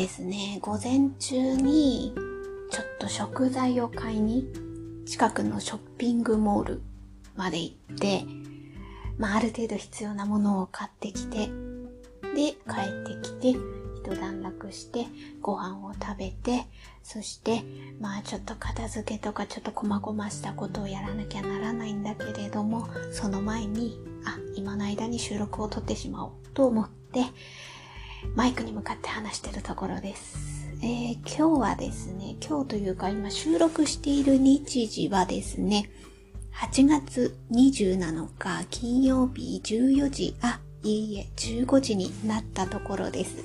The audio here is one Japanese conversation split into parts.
ですね、午前中にちょっと食材を買いに近くのショッピングモールまで行って、まあ、ある程度必要なものを買ってきて、で、帰ってきて、一段落して、ご飯を食べて、そして、まあちょっと片付けとかちょっと細々したことをやらなきゃならないんだけれども、その前に、あ、今の間に収録を撮ってしまおうと思って、マイクに向かって話してるところです。えー、今日はですね、今日というか今収録している日時はですね、8月27日金曜日14時、あ、いいえ、15時になったところです。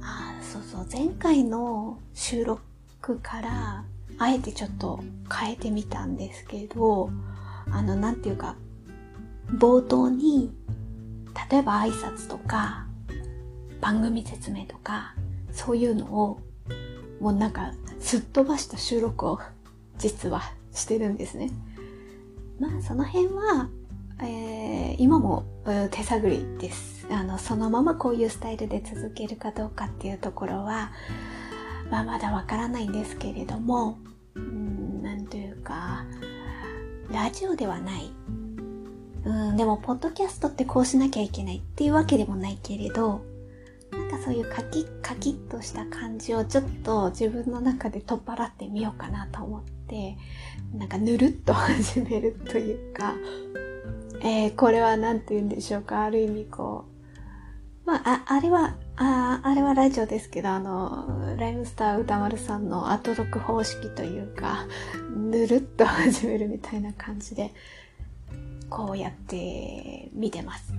あ、そうそう、前回の収録からあえてちょっと変えてみたんですけど、あの、なんていうか、冒頭に、例えば挨拶とか、番組説明とか、そういうのを、もうなんか、すっ飛ばした収録を、実はしてるんですね。まあ、その辺は、えー、今も手探りです。あの、そのままこういうスタイルで続けるかどうかっていうところは、まあ、まだわからないんですけれども、うん、なんというか、ラジオではない。うん、でも、ポッドキャストってこうしなきゃいけないっていうわけでもないけれど、なんかそういうカキッカキッとした感じをちょっと自分の中で取っ払ってみようかなと思って、なんかぬるっと始めるというか、えー、これは何て言うんでしょうか、ある意味こう、まあ、あれは、ああれはラジオですけど、あの、ライムスター歌丸さんの後録方式というか、ぬるっと始めるみたいな感じで、こうやって見てます。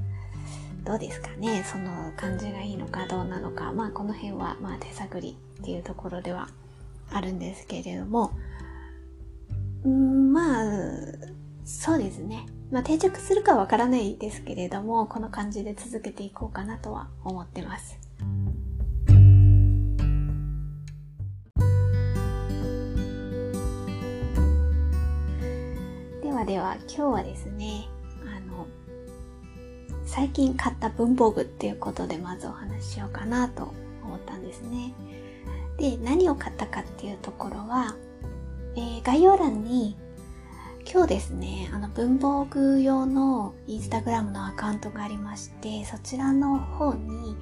どうですかね？その感じがいいのかどうなのか。まあこの辺はまあ手探りっていうところではあるんですけれども、んまあ、そうですね。まあ定着するかわからないですけれども、この感じで続けていこうかなとは思ってます。ではでは今日はですね、最近買った文房具っていうことでまずお話ししようかなと思ったんですね。で、何を買ったかっていうところは、えー、概要欄に今日ですね、あの文房具用のインスタグラムのアカウントがありまして、そちらの方に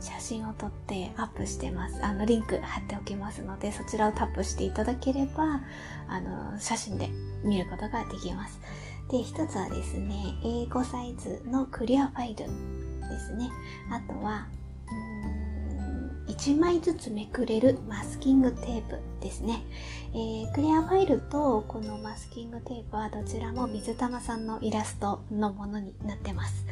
写真を撮ってアップしてます。あの、リンク貼っておきますので、そちらをタップしていただければ、あの、写真で見ることができます。で、一つはですね、A5 サイズのクリアファイルですね。あとは、1枚ずつめくれるマスキングテープですね。えー、クリアファイルとこのマスキングテープはどちらも水玉さんのイラストのものになってます。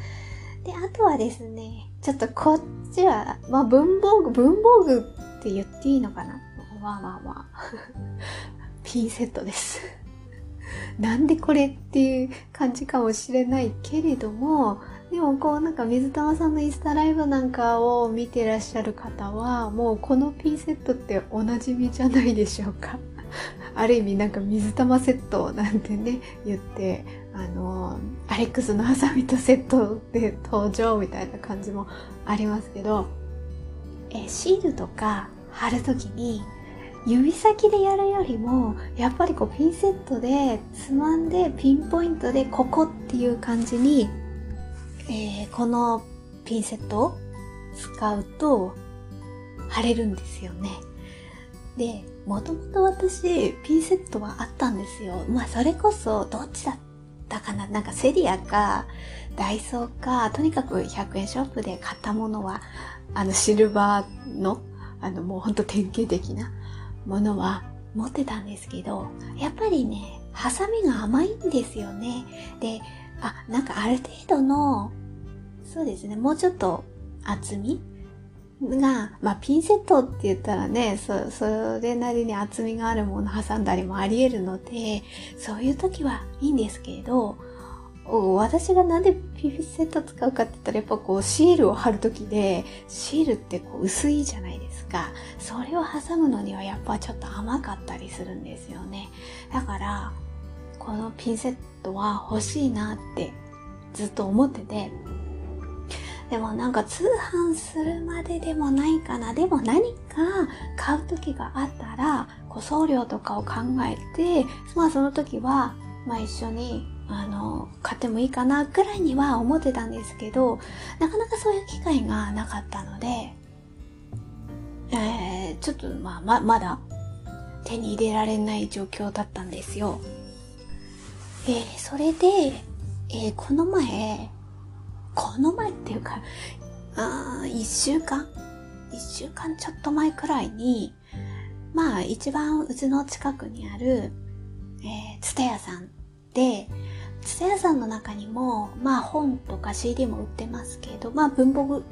で、あとはですね、ちょっとこっちは、まあ文房具、文房具って言っていいのかな？まあまあまあ。ピンセットです。なんでこれっていう感じかもしれないけれども、でもこうなんか水玉さんのインスタライブなんかを見てらっしゃる方は、もうこのピンセットっておなじみじゃないでしょうか。ある意味なんか水玉セットなんてね、言って、あの、アレックスのハサミとセットで登場みたいな感じもありますけど、えシールとか貼るときに指先でやるよりもやっぱりこうピンセットでつまんでピンポイントでここっていう感じに、えー、このピンセットを使うと貼れるんですよね。で、もともと私ピンセットはあったんですよ。まあそれこそどっちだったかな？なんかセリアかダイソーかとにかく100円ショップで買ったものはあのシルバーのあのもうほんと典型的なものは持ってたんですけど、やっぱりね、ハサミが甘いんですよね。で、あ、なんかある程度の、そうですね、もうちょっと厚みが、まあ、ピンセットって言ったらね、そ、それなりに厚みがあるもの挟んだりもあり得るので、そういう時はいいんですけれど、私がなんでピピセット使うかって言ったらやっぱこうシールを貼るときでシールってこう薄いじゃないですか。それを挟むのにはやっぱちょっと甘かったりするんですよね。だからこのピンセットは欲しいなってずっと思っててでもなんか通販するまででもないかな。でも何か買う時があったら、こう送料とかを考えて、まあその時は、まあ一緒に、あの、買ってもいいかなくらいには思ってたんですけど、なかなかそういう機会がなかったので、えー、ちょっとまあま、まだ手に入れられない状況だったんですよ。えー、それで、えー、この前、この前っていうか、あ一週間一週間ちょっと前くらいに、まあ一番うちの近くにある、えー、ツタヤさんで、ツタヤさんの中にも、まあ本とか CD も売ってますけど、まあ文房具、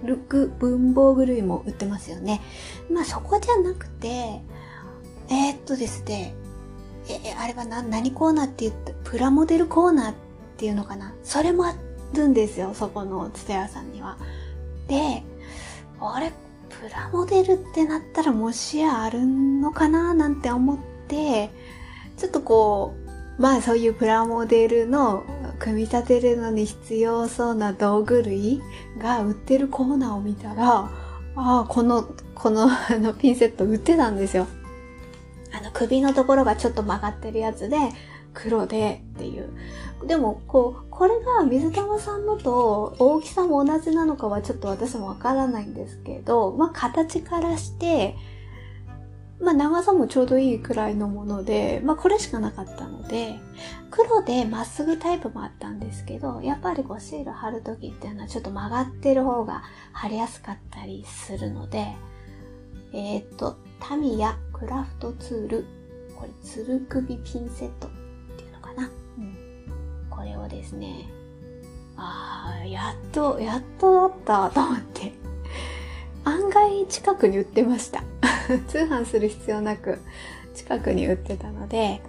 文房具類も売ってますよね。まあそこじゃなくて、えー、っとですね、えー、あれはな、何コーナーって言って、プラモデルコーナーっていうのかな？それもあるんですよ、そこのツタヤさんには。で、あれ、プラモデルってなったらもしやあるのかな？なんて思って、ちょっとこう、まあそういうプラモデルの組み立てるのに必要そうな道具類が売ってるコーナーを見たら、ああ、この、このあのピンセット売ってたんですよ。あの首のところがちょっと曲がってるやつで、黒でっていう。でも、こう、これが水玉さんのと大きさも同じなのかはちょっと私もわからないんですけど、まあ形からして、まあ長さもちょうどいいくらいのもので、まあこれしかなかったので、黒でまっすぐタイプもあったんですけど、やっぱりこうシール貼るときっていうのはちょっと曲がってる方が貼りやすかったりするので、えっ、と、タミヤクラフトツール。これ、つる首ピンセットっていうのかな？うん。これをですね、ああ、やっと、やっとだったと思って。案外近くに売ってました。通販する必要なく近くに売ってたので、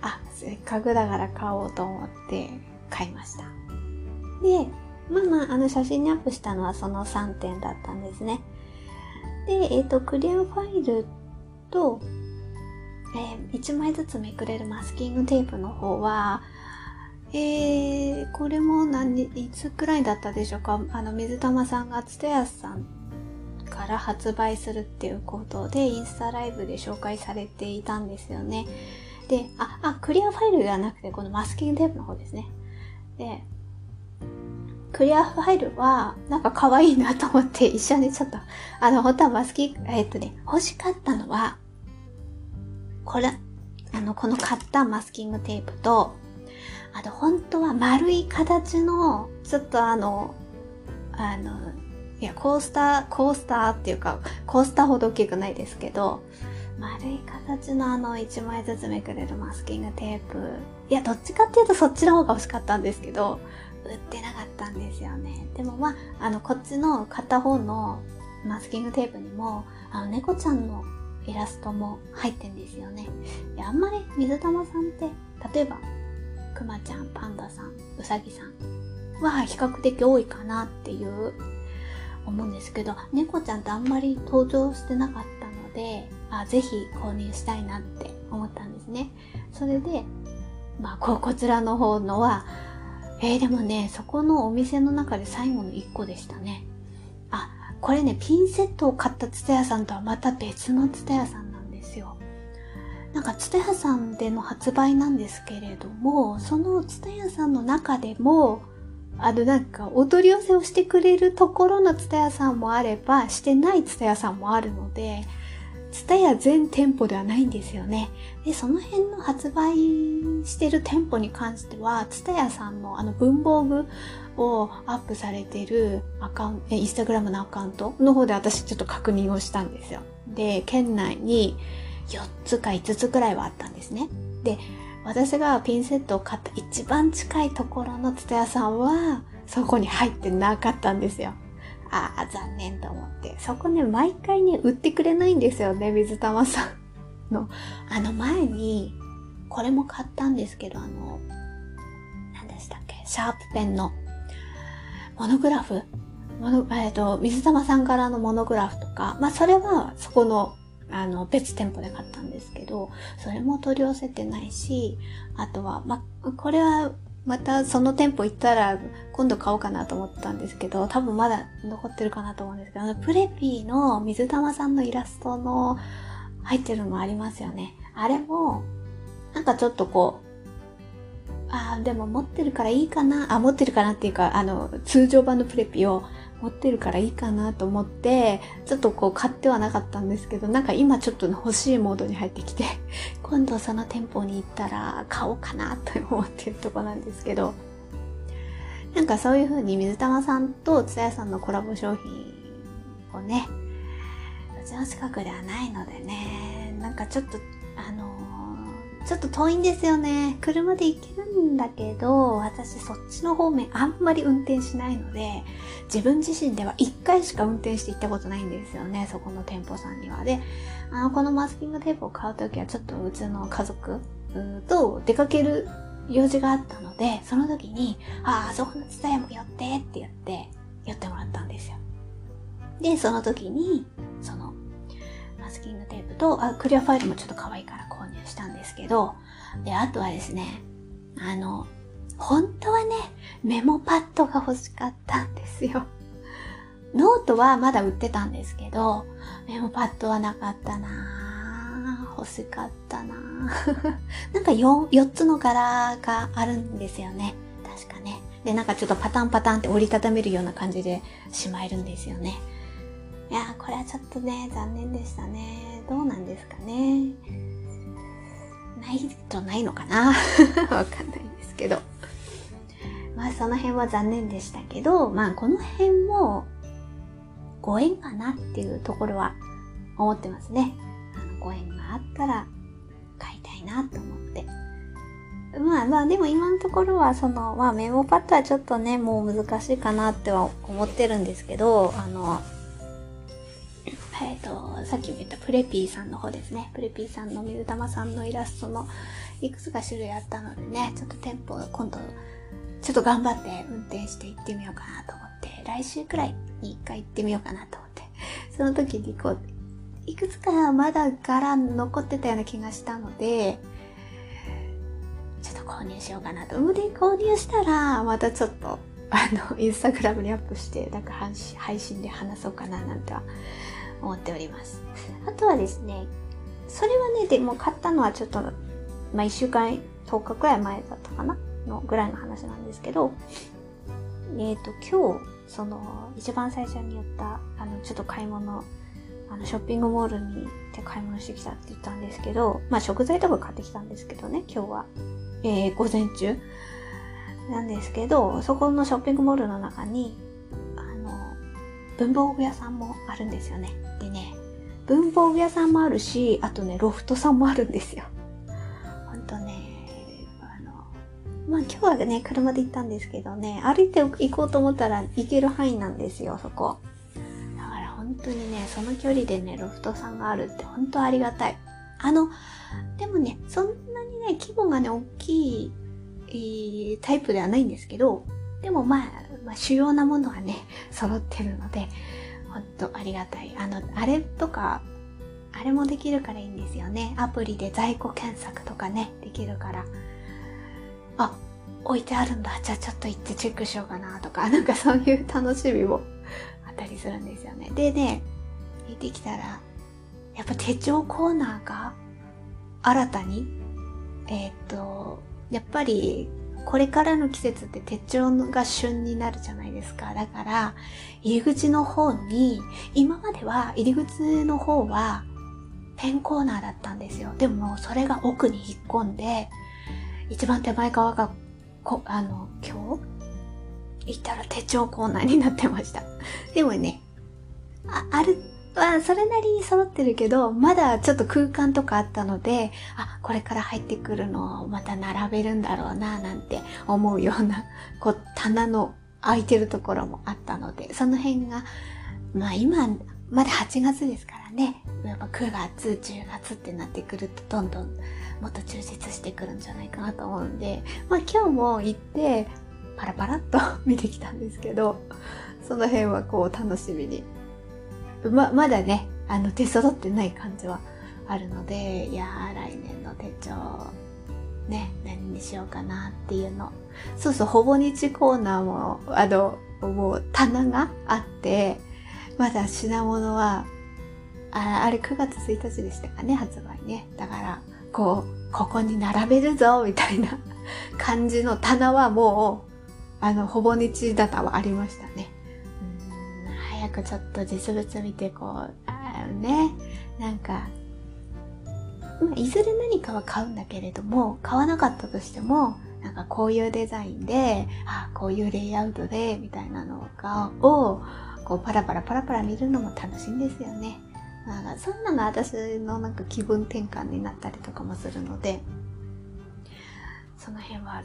あ、せっかくだから買おうと思って買いました。で、まあまあ、あの写真にアップしたのはその3点だったんですね。で、えっ、ー、と、クリアファイルと、えー、1枚ずつめくれるマスキングテープの方は、えー、これも何、いつくらいだったでしょうか？あの、水玉さんがつてやさんから発売するっていうことで、インスタライブで紹介されていたんですよね。で、あ、あ、クリアファイルではなくて、このマスキングテープの方ですね。で、クリアファイルは、なんか可愛いなと思って一緒にちょっと、あの、本当はマスキング、えっとね、欲しかったのは、これ、あの、この買ったマスキングテープと、あと本当は丸い形の、ちょっとあの、あの、いや、コースター、コースターっていうか、コースターほど大きくないですけど、丸い形のあの1枚ずつめくれるマスキングテープ。いや、どっちかっていうとそっちの方が欲しかったんですけど、売ってなかったんですよね。でもまあ、あの、こっちの片方のマスキングテープにも、あの、猫ちゃんのイラストも入ってんですよね。で、あんまり水玉さんって、例えば、くまちゃん、パンダさん、うさぎさんは比較的多いかなっていう思うんですけど、猫ちゃんってあんまり登場してなかったので、あぜひ購入したいなって思ったんですね。それで、まあ、ここちらの方のは、えー、でもね、そこのお店の中で最後の1個でしたね。あ、これね、ピンセットを買ったツタヤさんとはまた別のツタヤさんなんですよ。なんかツタヤさんでの発売なんですけれども、そのツタヤさんの中でも、あのなんかお取り寄せをしてくれるところのツタヤさんもあれば、してないツタヤさんもあるので、ツタヤ全店舗ではないんですよね。で、その辺の発売してる店舗に関しては、ツタヤさんのあの文房具をアップされてるアカウント、インスタグラムのアカウントの方で私ちょっと確認をしたんですよ。で、県内に4つか5つくらいはあったんですね。で、私がピンセットを買った一番近いところのツタヤさんは、そこに入ってなかったんですよ。ああ、残念と思って。そこね、毎回ね、売ってくれないんですよね、水玉さんの。あの前に、これも買ったんですけど、あの、何でしたっけ、シャープペンの、モノグラフモノ、えっ、ー、と、水玉さんからのモノグラフとか、まあ、それは、そこの、あの、別店舗で買ったんですけど、それも取り寄せてないし、あとは、ま、これは、またその店舗行ったら今度買おうかなと思ったんですけど、多分まだ残ってるかなと思うんですけど、プレピーの水玉さんのイラストの入ってるのもありますよね。あれも、なんかちょっとこう、ああ、でも持ってるからいいかな。あ、持ってるかなっていうか、あの、通常版のプレピを持ってるからいいかなと思って、ちょっとこう買ってはなかったんですけど、なんか今ちょっと欲しいモードに入ってきて、今度その店舗に行ったら買おうかなと思ってるとこなんですけど、なんかそういう風に水玉さんとつやさんのコラボ商品をね、うちの近くではないのでね、なんかちょっと、あのちょっと遠いんですよね。車で行けるんだけど、私そっちの方面あんまり運転しないので、自分自身では1回しか運転して行ったことないんですよね、そこの店舗さんには。で、あの、このマスキングテープを買うときはちょっとうちの家族と出かける用事があったので、その時に、ああ、そこのツタヤも寄ってって言って、寄ってもらったんですよ。で、その時に、その、スキングテープと、あ、クリアファイルもちょっと可愛いから購入したんですけど、で、あとはですね、あの、本当はね、メモパッドが欲しかったんですよ。ノートはまだ売ってたんですけど、メモパッドはなかったな欲しかったな なんか 4, 4つの柄があるんですよね。確かね。で、なんかちょっとパタンパタンって折りたためるような感じでしまえるんですよね。いや、これはちょっとね、残念でしたね。どうなんですかね。ないとないのかな わかんないんですけど。まあその辺は残念でしたけど、まあこの辺もご縁かなっていうところは思ってますね。あのご縁があったら買いたいなと思って。まあまあでも今のところはそのまあメモパッドはちょっとねもう難しいかなっては思ってるんですけど、あの、と、さっきも言ったプレピーさんの方ですね。プレピーさんの水玉さんのイラストのいくつか種類あったのでね、ちょっと店舗今度、ちょっと頑張って運転して行ってみようかなと思って、来週くらいに一回行ってみようかなと思って、その時にこう、いくつかまだ柄残ってたような気がしたので、ちょっと購入しようかなと。で、購入したら、またちょっと、あの、インスタグラムにアップして、なんか配信で話そうかななんては思っております。あとはですね、それはね、でも買ったのはちょっと、まあ、1週間、10日くらい前だったかな？のぐらいの話なんですけど、えっ、ー、と、今日、その、一番最初に言った、あの、ちょっと買い物、あの、ショッピングモールに行って買い物してきたって言ったんですけど、まあ、食材とか買ってきたんですけどね、今日は。えー、午前中なんですけど、そこのショッピングモールの中に、文房具屋さんもあるんですよね。でね、文房具屋さんもあるし、あとね、ロフトさんもあるんですよ。ほんとね、あの、まあ今日はね、車で行ったんですけどね、歩いて行こうと思ったら行ける範囲なんですよ、そこ。だから本当にね、その距離でね、ロフトさんがあるって本当ありがたい。あの、でもね、そんなにね、規模がね、大きい、えー、タイプではないんですけど、でもまあ、まあ、主要なものはね、揃ってるので、ほんとありがたい。あの、あれとか、あれもできるからいいんですよね。アプリで在庫検索とかね、できるから。あ、置いてあるんだ。じゃあちょっと行ってチェックしようかなとか、なんかそういう楽しみも あったりするんですよね。でね、行ってきたら、やっぱ手帳コーナーが新たに、えー、っと、やっぱりこれからの季節って手帳が旬になるじゃないですか。だから、入り口の方に、今までは入り口の方はペンコーナーだったんですよ。でも、それが奥に引っ込んで、一番手前側が、こ、あの、今日？行ったら手帳コーナーになってました。でもね、あ、あるまあ、それなりに揃ってるけど、まだちょっと空間とかあったので、あ、これから入ってくるのをまた並べるんだろうな、なんて思うような、こう、棚の空いてるところもあったので、その辺が、まあ今、まだ8月ですからね、やっぱ9月、10月ってなってくると、どんどんもっと充実してくるんじゃないかなと思うんで、まあ今日も行って、パラパラっと 見てきたんですけど、その辺はこう楽しみにま、まだね、あの、手揃ってない感じはあるので、いやー、来年の手帳、ね、何にしようかなっていうの。そうそう、ほぼ日コーナーも、あの、もう棚があって、まだ品物は、ああれ9月1日でしたかね、発売ね。だから、こう、ここに並べるぞ、みたいな感じの棚はもう、あの、ほぼ日だたはありましたね。早くちょっと実物見て、こう、ね、なんか、いずれ何かは買うんだけれども、買わなかったとしても、なんかこういうデザインで、あこういうレイアウトで、みたいなのが、を、こうパラパラパラパラ見るのも楽しいんですよね。なんかそんなの私のなんか気分転換になったりとかもするので、その辺は、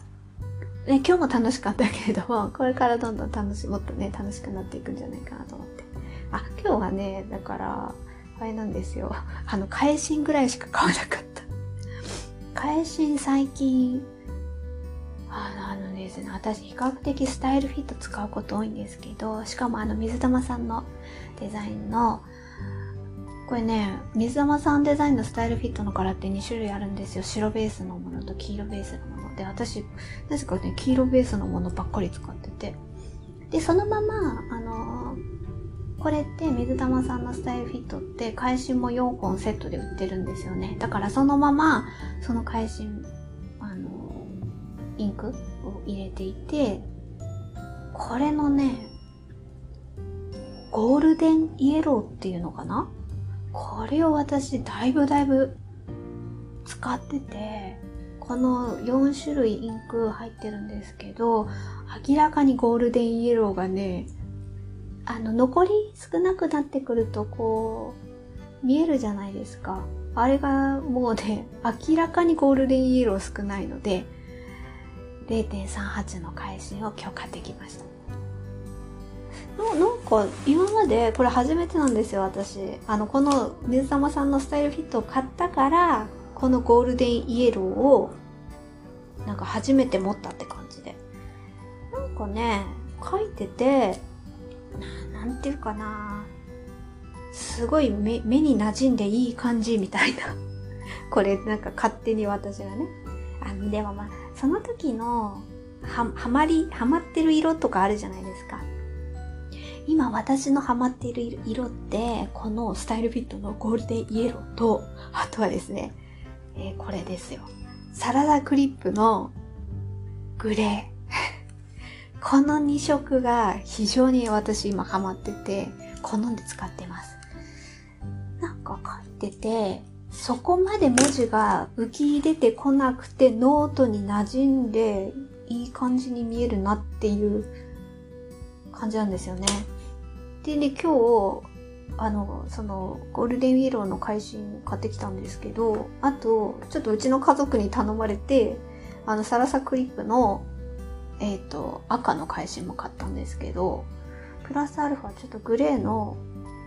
ね、今日も楽しかったけれども、これからどんどん楽し、もっとね、楽しくなっていくんじゃないかなと思って。あ、今日はね、だから、あれなんですよ。あの、返信ぐらいしか買わなかった。返信最近、あのですね、私比較的スタイルフィット使うこと多いんですけど、しかもあの水玉さんのデザインの、これね、水玉さんデザインのスタイルフィットの柄って2種類あるんですよ。白ベースのものと黄色ベースのもので、私、なぜかね、黄色ベースのものばっかり使ってて。で、そのまま、あのー、これって水玉さんのスタイルフィットって返しも4本セットで売ってるんですよね。だからそのまま、その返し、あのー、インクを入れていて、これのね、ゴールデンイエローっていうのかな？これを私だいぶだいぶ使ってて、この4種類インク入ってるんですけど、明らかにゴールデンイエローがね、あの、残り少なくなってくるとこう、見えるじゃないですか。あれがもうね、明らかにゴールデンイエロー少ないので、0.38の返しを今日買ってきました。ななんか今までこれ初めてなんですよ私あのこの水玉さんのスタイルフィットを買ったからこのゴールデンイエローをなんか初めて持ったって感じで。なんかね書いててなんていうかな。すごい目目に馴染んでいい感じみたいな。これなんか勝手に私がね。あのでもまあその時のははまりはまってる色とかあるじゃないですか。今私のハマっている色って、このスタイルフィットのゴールデンイエローと、あとはですね、えー、これですよ。サラサクリップのグレー。この2色が非常に私今ハマってて、好んで使ってます。なんか書いてて、そこまで文字が浮き出てこなくてノートに馴染んでいい感じに見えるなっていう感じなんですよね。でね、今日、あの、その、ゴールデンウィローの会心買ってきたんですけど、あと、ちょっとうちの家族に頼まれて、あの、サラサクリップの、えっ、ー、と、赤の会心も買ったんですけど、プラスアルファちょっとグレーの、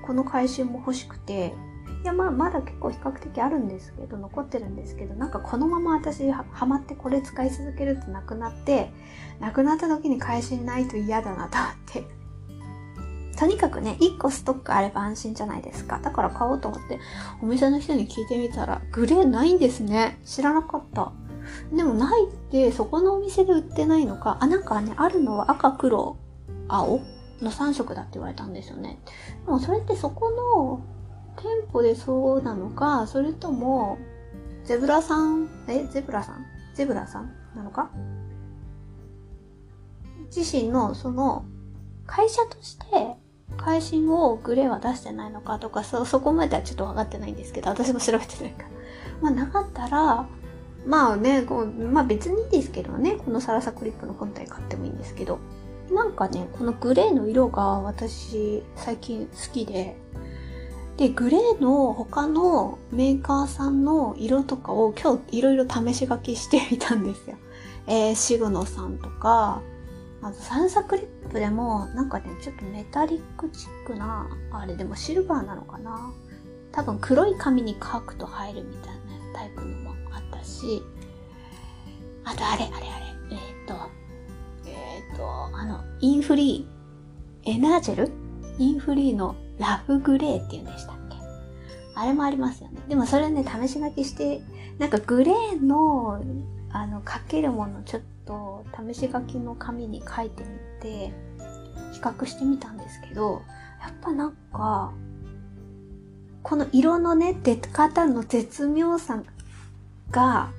この会心も欲しくて、いや、まあ、まだ結構比較的あるんですけど、残ってるんですけど、なんかこのまま私はハマってこれ使い続けるとなくなって、なくなった時に会心ないと嫌だなと思って、とにかくね、1個ストックあれば安心じゃないですか。だから買おうと思って、お店の人に聞いてみたら、グレーないんですね。知らなかった。でもないって、そこのお店で売ってないのか、あ、なんかね、あるのは赤、黒、青の3色だって言われたんですよね。でもそれってそこの店舗でそうなのか、それとも、ゼブラさん、え、ゼブラさん？ゼブラさんなのか？自身のその会社として会心をグレーは出してないのかとか、そ、そこまではちょっと分かってないんですけど、私も調べてないから。まあなかったら、まあね、こうまあ別にいいですけどね、このサラサクリップの本体買ってもいいんですけど、なんかね、このグレーの色が私最近好きで、で、グレーの他のメーカーさんの色とかを今日いろいろ試し書きしてみたんですよ。えー、シグノさんとか、あとサンサクリップでもなんかねちょっとメタリックチックなあれでもシルバーなのかな？多分黒い紙に書くと入るみたいなタイプのもあったし。あとあれあれあれ。えっ、とえっ、とあのインフリーエナージェル？インフリーのラフグレーっていうんでしたっけ？あれもありますよね。でもそれね、試し書きして、なんかグレーのあの、書けるものちょっと試し書きの紙に書いてみて、比較してみたんですけど、やっぱなんか、この色のね、出方の絶妙さが、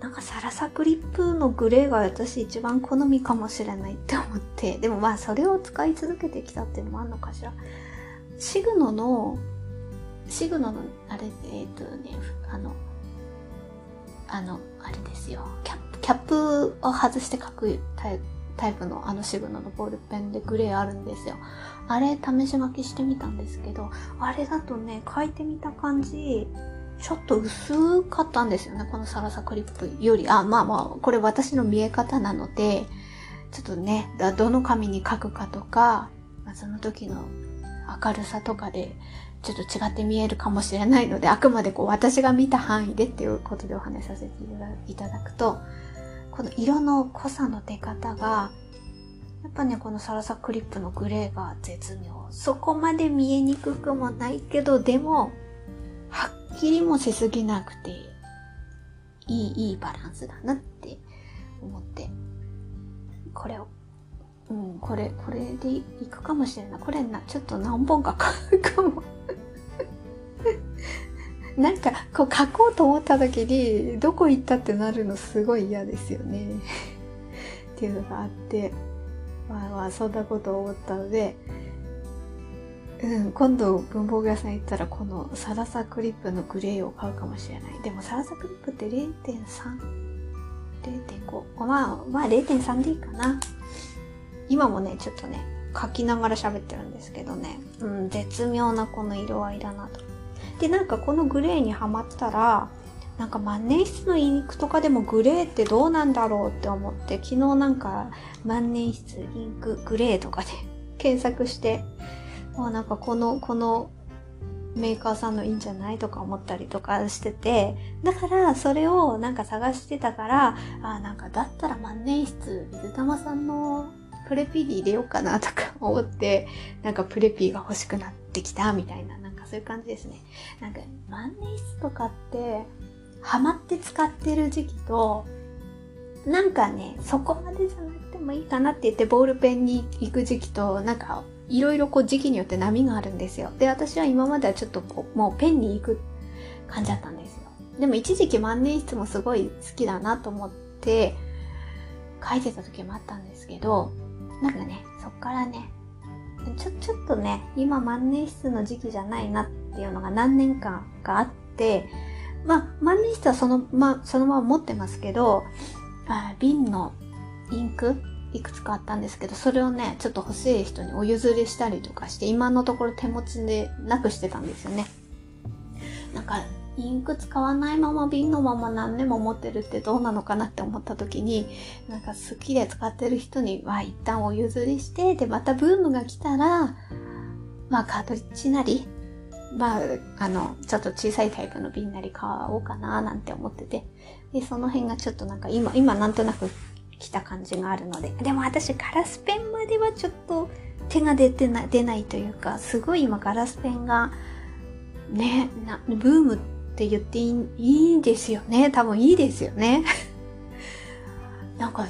なんかサラサクリップのグレーが私一番好みかもしれないって思って、でもまあそれを使い続けてきたっていうのもあるのかしら。シグノの、シグノの、あれ、えっ、ー、とね、あの、あの、あれですよ。キャッ、キャップを外して書くタイタイプのあのシグノのボールペンでグレーあるんですよ。あれ試し書きしてみたんですけど、あれだとね、書いてみた感じ、ちょっと薄かったんですよね。このサラサクリップより。あ、まあまあ、これ私の見え方なので、ちょっとね、どの紙に書くかとか、その時の明るさとかで、ちょっと違って見えるかもしれないので、あくまでこう私が見た範囲でっていうことでお話しさせていただくと、この色の濃さの出方が、やっぱね、このサラサクリップのグレーが絶妙。そこまで見えにくくもないけど、でも、はっきりもしすぎなくて、いい、いいバランスだなって思って、これを、うん、これ、これでいくかもしれない。これな、ちょっと何本か買うかも。なんか、こう書こうと思った時に、どこ行ったってなるのすごい嫌ですよね。っていうのがあって、まあまあ、そんなことを思ったので、うん、今度文房具屋さん行ったらこのサラサクリップのグレーを買うかもしれない。でもサラサクリップって0.3、0.5。まあ、まあ0.3でいいかな。今もね、ちょっとね、書きながら喋ってるんですけどね、うん、絶妙なこの色合いだなと。で、なんかこのグレーにはまったら、なんか万年筆のインクとかでもグレーってどうなんだろうって思って、昨日なんか万年筆インクグレーとかで 検索して、もうなんかこの、このメーカーさんのいいんじゃないとか思ったりとかしてて、だからそれをなんか探してたから、あなんかだったら万年筆、水玉さんのプレピーで入れようかなとか思って、なんかプレピーが欲しくなってきたみたいな、そういう感じですね。なんか万年筆とかって、ハマって使ってる時期と、なんかね、そこまでじゃなくてもいいかなって言ってボールペンに行く時期と、なんかいろいろこう時期によって波があるんですよ。で、私は今まではちょっとこう、もうペンに行く感じだったんですよ。でも一時期万年筆もすごい好きだなと思って書いてた時もあったんですけど、なんかね、そっからね、ちょ、ちょっとね、今万年筆の時期じゃないなっていうのが何年間かあって、まあ、万年筆はそのま、そのまま持ってますけど、あ瓶のインクいくつかあったんですけど、それをね、ちょっと欲しい人にお譲りしたりとかして、今のところ手持ちでなくしてたんですよね。なんか、インク使わないまま瓶のまま何年も持ってるってどうなのかなって思った時に、なんか好きで使ってる人には一旦お譲りして、で、またブームが来たら、まあカートリッジなり、まあ、あの、ちょっと小さいタイプの瓶なり買おうかななんて思ってて、で、その辺がちょっとなんか今、今なんとなく来た感じがあるので、でも私ガラスペンまではちょっと手が出てな出ないというか、すごい今ガラスペンが、ね、なブームってって言っていいいいですよね。多分いいですよね。なんか、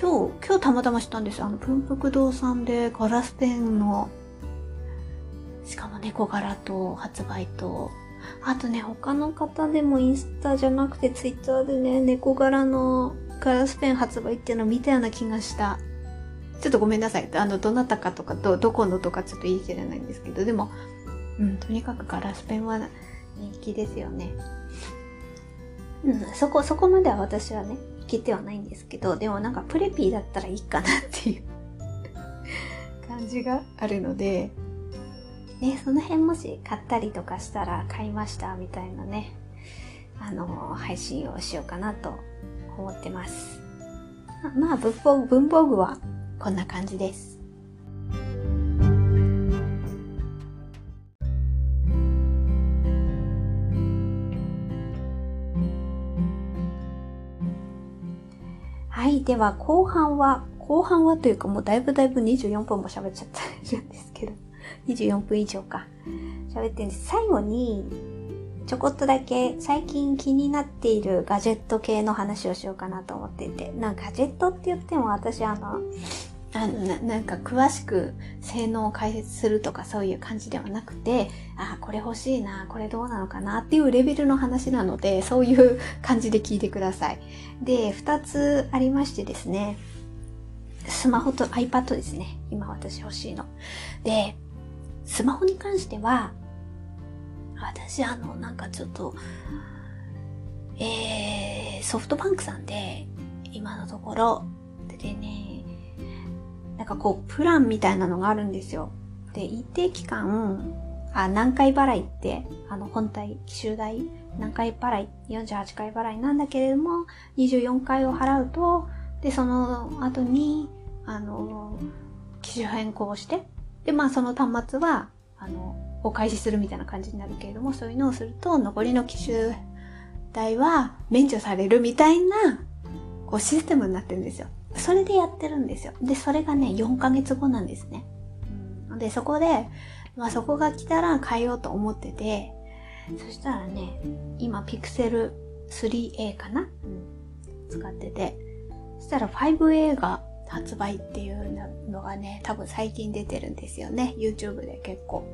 今日、今日たまたま知ったんですよあの、文福堂さんでガラスペンの、しかも猫柄と発売と、あとね、他の方でもインスタじゃなくてツイッターでね、猫柄のガラスペン発売っていうのを見たような気がした。ちょっとごめんなさい。あの、どなたかとか、ど、どこのとかちょっと言い切れないんですけど、でも、うん、とにかくガラスペンは人気ですよね。うん、そこ、そこまでは私はね、いけてはないんですけど、でもなんかプレピーだったらいいかなっていう感じがあるので、ね、その辺もし買ったりとかしたら買いましたみたいなね、あの、配信をしようかなと思ってます。まあ、文房具はこんな感じです。い。では、後半は、後半はというかもうだいぶだいぶ24分も喋っちゃってるんですけど、24分以上か。喋ってるんです。最後に、ちちょこっとだけ最近気になっているガジェット系の話をしようかなと思っていて、なんかガジェットって言っても私あの、あのななんか詳しく性能を解説するとかそういう感じではなくて、あ、これ欲しいな、これどうなのかなっていうレベルの話なので、そういう感じで聞いてください。で、二つありましてですね、スマホと iPad ですね。今私欲しいの。で、スマホに関しては、私あの、なんかちょっと、えー、ソフトバンクさんで、今のところ、でね、なんかこう、プランみたいなのがあるんですよ。で、一定期間、あ、何回払いって、あの、本体、機種代、何回払い、48回払いなんだけれども、24回を払うと、で、その後に、あの、機種変更をして、で、まあその端末は、あの、を開始するみたいな感じになるけれども、そういうのをすると、残りの機種代は免除されるみたいな、こうシステムになってるんですよ。それでやってるんですよ。で、それがね、4ヶ月後なんですね。で、そこで、まあそこが来たら変えようと思ってて、そしたらね、今、ピクセル 3A かな、うん、使ってて、そしたら 5A が発売っていうのがね、多分最近出てるんですよね。YouTube で結構。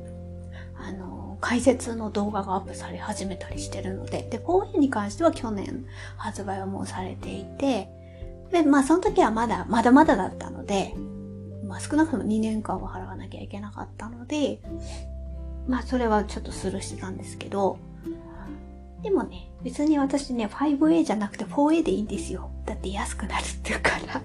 あの、解説の動画がアップされ始めたりしてるので、で、4A に関しては去年発売はもうされていて、で、まあその時はまだ、まだまだだったので、まあ少なくとも2年間は払わなきゃいけなかったので、まあそれはちょっとスルーしてたんですけど、でもね、別に私ね、5A じゃなくて 4A でいいんですよ。だって安くなるっていうから。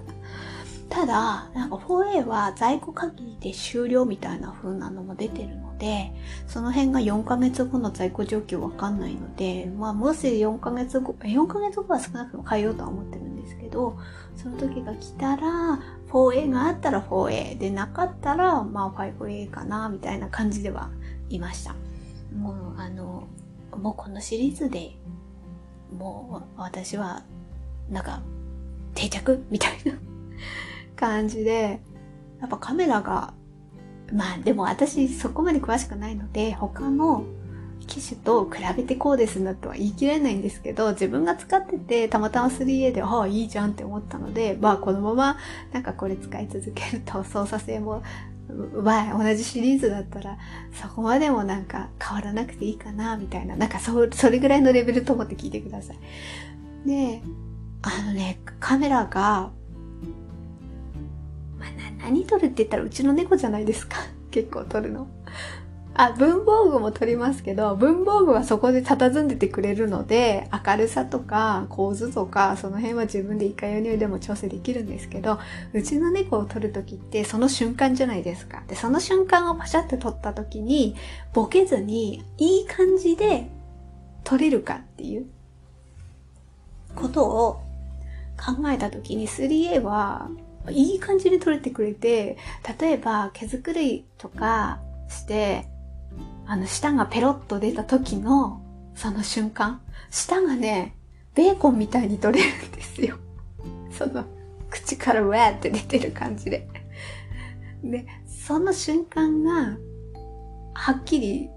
ただ、なんか 4A は在庫限りで終了みたいな風なのも出てるので、その辺が4ヶ月後の在庫状況わかんないので、まあもし4ヶ月後、4ヶ月後は少なくとも変えようとは思ってるんですけど、その時が来たら、4A があったら 4A でなかったら、まあ 5A かな、みたいな感じではいました。もう、あの、もうこのシリーズで、もう私は、なんか、定着みたいな 感じで、やっぱカメラが、まあでも私そこまで詳しくないので、他の機種と比べてこうですなとは言い切れないんですけど、自分が使ってて、たまたま 3A で、ああ、いいじゃんって思ったので、まあこのままなんかこれ使い続けると操作性も、まあ同じシリーズだったら、そこまでもなんか変わらなくていいかな、みたいな、なんかそ、それぐらいのレベルと思って聞いてください。で、あのね、カメラがまあ何撮るって言ったらうちの猫じゃないですか。結構撮るの。あ、文房具も撮りますけど、文房具はそこで佇んでてくれるので、明るさとか構図とか、その辺は自分でいかようにでも調整できるんですけど、うちの猫を撮るときってその瞬間じゃないですか。で、その瞬間をパシャって撮ったときに、ボケずにいい感じで撮れるかっていうことを考えたときに 3A はいい感じで撮れてくれて、例えば毛づくりとかして、あの、舌がペロッと出た時の、その瞬間、舌がね、ベーコンみたいに取れるんですよ。その、口からウェーって出てる感じで。で、その瞬間が、はっきり、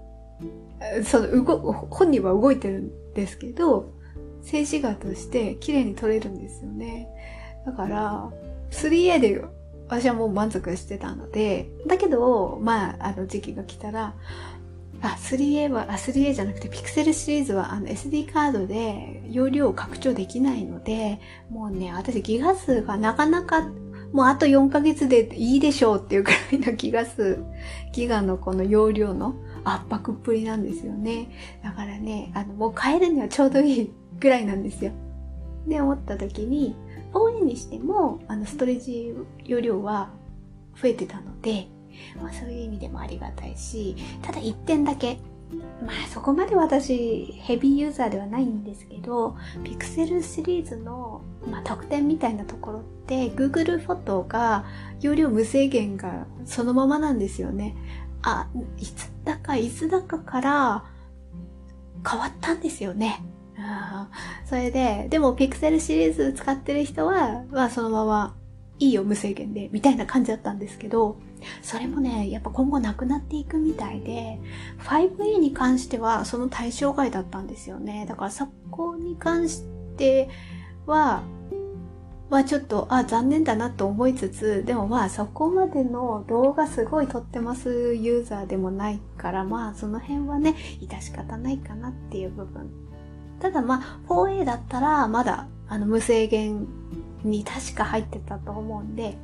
その、動、本人は動いてるんですけど、静止画として綺麗に撮れるんですよね。だから、3A で私はもう満足してたので、だけど、まあ、あの時期が来たら、あ、3A は、あ、3A じゃなくて、ピクセルシリーズはあの SD カードで容量を拡張できないので、もうね、私ギガ数がなかなか、もうあと4ヶ月でいいでしょうっていうくらいのギガ数、ギガのこの容量の圧迫っぷりなんですよね。だからね、あの、もう変えるにはちょうどいいぐらいなんですよ。で、思った時に、OA にしても、あの、ストレージ容量は増えてたので、まあそういう意味でもありがたいし、ただ一点だけ、まあそこまで私ヘビーユーザーではないんですけど、ピクセルシリーズの、まあ、特典みたいなところって Google フォトが容量無制限がそのままなんですよね。あ、いつだかいつだかから変わったんですよね。それで、でもピクセルシリーズ使ってる人は、まあそのままいいよ、無制限で、みたいな感じだったんですけど、それもね、やっぱ今後なくなっていくみたいで、5A に関してはその対象外だったんですよね。だからそこに関しては、はちょっと、あ、残念だなと思いつつ、でもまあそこまでの動画すごい撮ってますユーザーでもないから、まあその辺はね、致し方ないかなっていう部分。ただまあ 4A だったらまだあの無制限に確か入ってたと思うんで、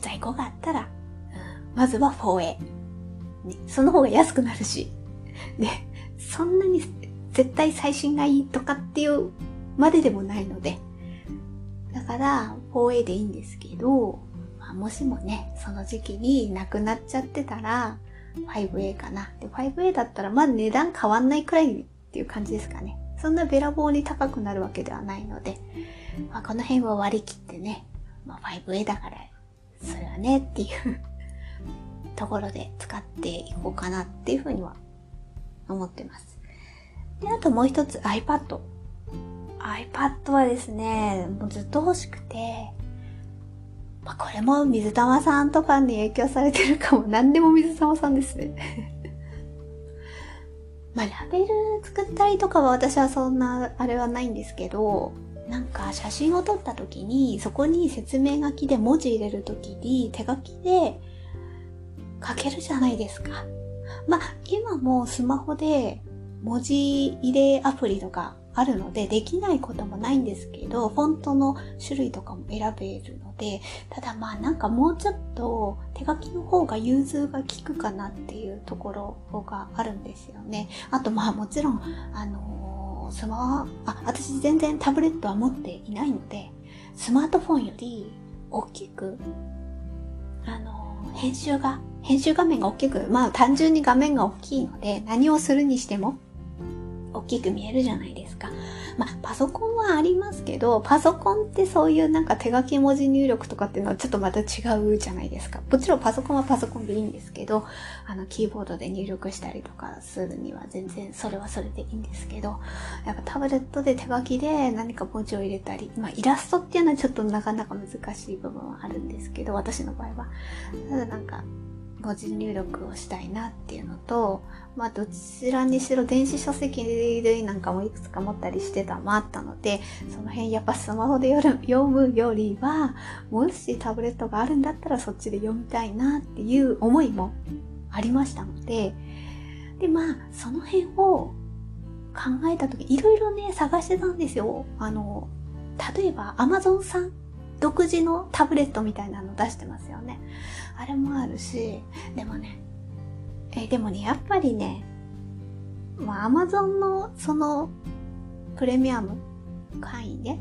在庫があったら、まずは 4A、ね。その方が安くなるし。で、そんなに絶対最新がいいとかっていうまででもないので、だから 4A でいいんですけど、まあ、もしもね、その時期になくなっちゃってたら、5A かな。で、5A だったらまあ値段変わんないくらいっていう感じですかね。そんなべらぼうに高くなるわけではないので、まあ、この辺は割り切ってね、まあ、5A だから、それはねっていうところで使っていこうかなっていうふうには思ってます。で、あともう一つ iPad。iPad はですね、もうずっと欲しくて、まあ、これも水玉さんとかに影響されてるかも。何でも水玉さんですね。まあ、ラベル作ったりとかは私はそんなあれはないんですけど、なんか写真を撮った時に、そこに説明書きで文字入れる時に手書きで書けるじゃないですか。まあ、今もスマホで文字入れアプリとかあるので、できないこともないんですけど、フォントの種類とかも選べるで、ただまあなんかもうちょっと手書きの方が融通が効くかなっていうところがあるんですよね。あとまあもちろん、あのー、スマあ、私全然タブレットは持っていないので、スマートフォンより大きく、あのー、編集が、編集画面が大きく、まあ単純に画面が大きいので、何をするにしても、大きく見えるじゃないですか。まあ、パソコンはありますけど、パソコンってそういうなんか手書き文字入力とかっていうのはちょっとまた違うじゃないですか。もちろんパソコンはパソコンでいいんですけど、あの、キーボードで入力したりとかするには全然それはそれでいいんですけど、やっぱタブレットで手書きで何か文字を入れたり、まあ、イラストっていうのはちょっとなかなか難しい部分はあるんですけど、私の場合は。ただなんか、文字入力をしたいなっていうのと、まあどちらにしろ電子書籍類なんかもいくつか持ったりしてたもあったので、その辺やっぱスマホで読むよりは、もしタブレットがあるんだったらそっちで読みたいなっていう思いもありましたので、でまあその辺を考えた時いろいろね探してたんですよ。あの、例えば Amazon さん独自のタブレットみたいなの出してますよね。あれもあるし、でもね、えでもね、やっぱりね、ま、アマゾンのそのプレミアム会員で、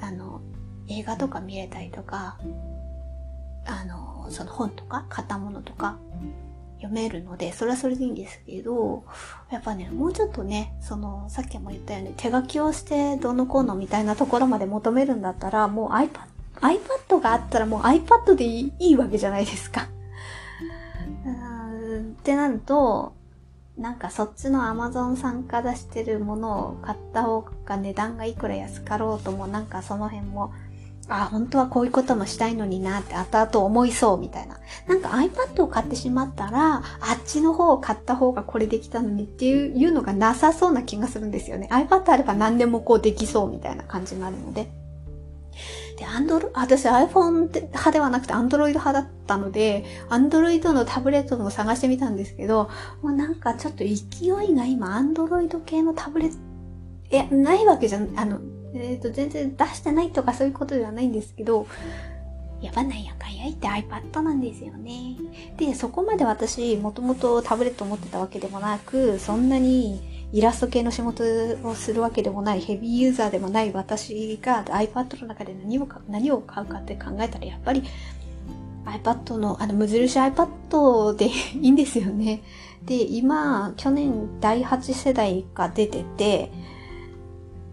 あの、映画とか見れたりとか、あの、その本とか買ったものとか読めるので、それはそれでいいんですけど、やっぱね、もうちょっとね、その、さっきも言ったように手書きをしてどのこうのみたいなところまで求めるんだったら、もう iPad iPad があったらもう iPad でいいわけじゃないですか。ってなると、なんかそっちの Amazon さんが出してるものを買った方が値段がいくら安かろうともなんかその辺も、あ、本当はこういうこともしたいのになって後々思いそうみたいな。なんか iPad を買ってしまったら、あっちの方を買った方がこれできたのにっていうのがなさそうな気がするんですよね。iPad あれば何でもこうできそうみたいな感じになるので。で、アンドロ、私 iPhone 派ではなくて Android 派だったので、Android のタブレットのを探してみたんですけど、もうなんかちょっと勢いが今 Android 系のタブレット、いや、ないわけじゃん、あの、えっ、ー、と、全然出してないとかそういうことではないんですけど、やばないやかやいって iPad なんですよね。で、そこまで私、もともとタブレット持ってたわけでもなく、そんなにイラスト系の仕事をするわけでもないヘビーユーザーでもない私が iPad の中で何を何を買うかって考えたらやっぱり iPad の、あの、無印 iPad でいいんですよね。で、今、去年第8世代が出てて、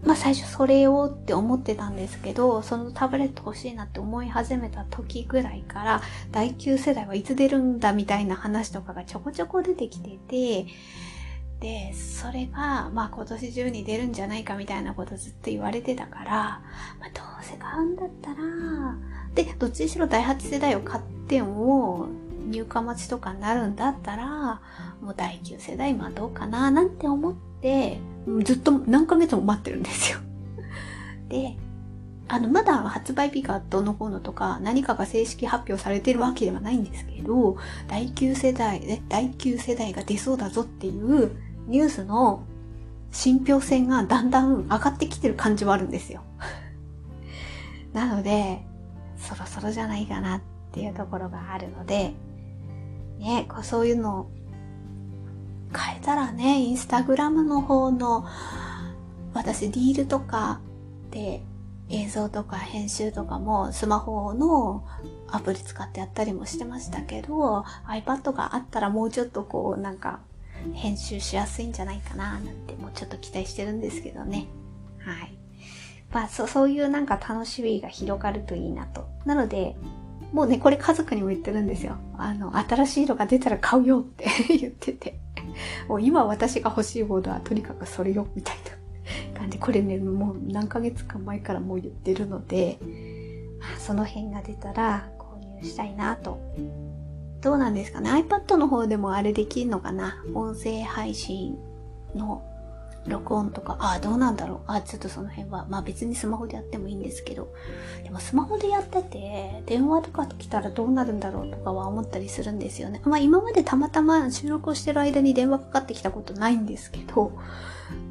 まあ最初それをって思ってたんですけど、そのタブレット欲しいなって思い始めた時ぐらいから、第9世代はいつ出るんだみたいな話とかがちょこちょこ出てきてて、で、それが、まあ今年中に出るんじゃないかみたいなことずっと言われてたから、まあどうせ買うんだったら、で、どっちにしろ第8世代を買っても、入荷待ちとかになるんだったら、もう第9世代今どうかななんて思って、ずっと何ヶ月も待ってるんですよ。で、あの、まだ発売日がどのこうのとか、何かが正式発表されてるわけではないんですけど、第9世代、ね、第9世代が出そうだぞっていうニュースの信憑性がだんだん上がってきてる感じはあるんですよ。なので、そろそろじゃないかなっていうところがあるので、ね、こうそういうの変えたらね、インスタグラムの方の私リールとかで映像とか編集とかもスマホのアプリ使ってやったりもしてましたけど iPad があったらもうちょっとこうなんか編集しやすいんじゃないかななんてもうちょっと期待してるんですけどね。はい。まあそそういうなんか楽しみが広がるといいなと。なので、もうね、これ家族にも言ってるんですよ。あの、新しいのが出たら買うよって 言ってて。もう今私が欲しいものはとにかくそれよ、みたいな感じ。これね、もう何ヶ月か前からもう言ってるので、あ、その辺が出たら購入したいなと。どうなんですかね ?iPad の方でもあれできるのかな音声配信の録音とか、あ、どうなんだろう。あ、ちょっとその辺は、まあ別にスマホでやってもいいんですけど、でもスマホでやってて、電話とか来たらどうなるんだろうとかは思ったりするんですよね。まあ今までたまたま収録をしてる間に電話かかってきたことないんですけど、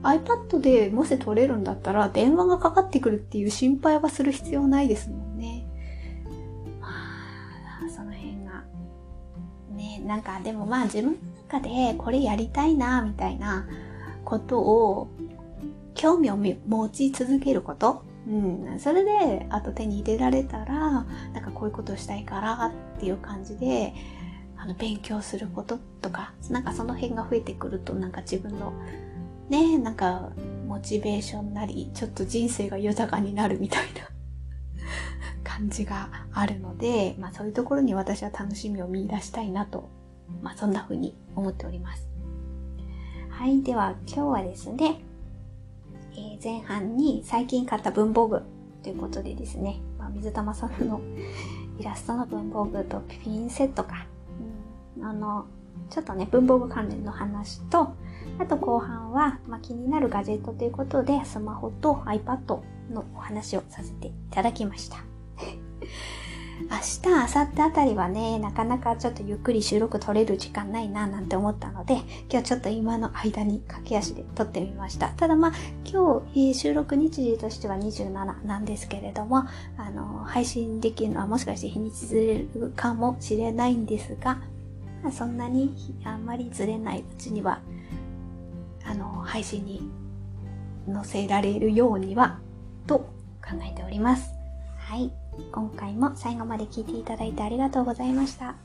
iPad でもし撮れるんだったら電話がかかってくるっていう心配はする必要ないですもんね。なんかでもまあ自分の中でこれやりたいな、みたいな、ことを興味を持ち続けること、うん、それであと手に入れられたらなんかこういうことをしたいからっていう感じであの勉強することとかなんかその辺が増えてくるとなんか自分のねなんかモチベーションなりちょっと人生が豊かになるみたいな。感じがあるので、まあそういうところに私は楽しみを見出したいなと、まあそんな風に思っております。はい、では今日はですね、えー、前半に最近買った文房具ということでですね、まあ、水玉さんの イラストの文房具とピンセットか、うん、あの、ちょっとね、文房具関連の話と、あと後半は、まあ、気になるガジェットということで、スマホと iPad のお話をさせていただきました。明日、明後日あたりはね、なかなかちょっとゆっくり収録撮れる時間ないななんて思ったので、今日ちょっと今の間に駆け足で撮ってみました。ただまあ、今日、えー、収録日時としては27なんですけれども、あの、配信できるのはもしかして日にちずれるかもしれないんですが、まあ、そんなにあんまりずれないうちには、あの、配信に載せられるようには、と考えております。はい。今回も最後まで聴いていただいてありがとうございました。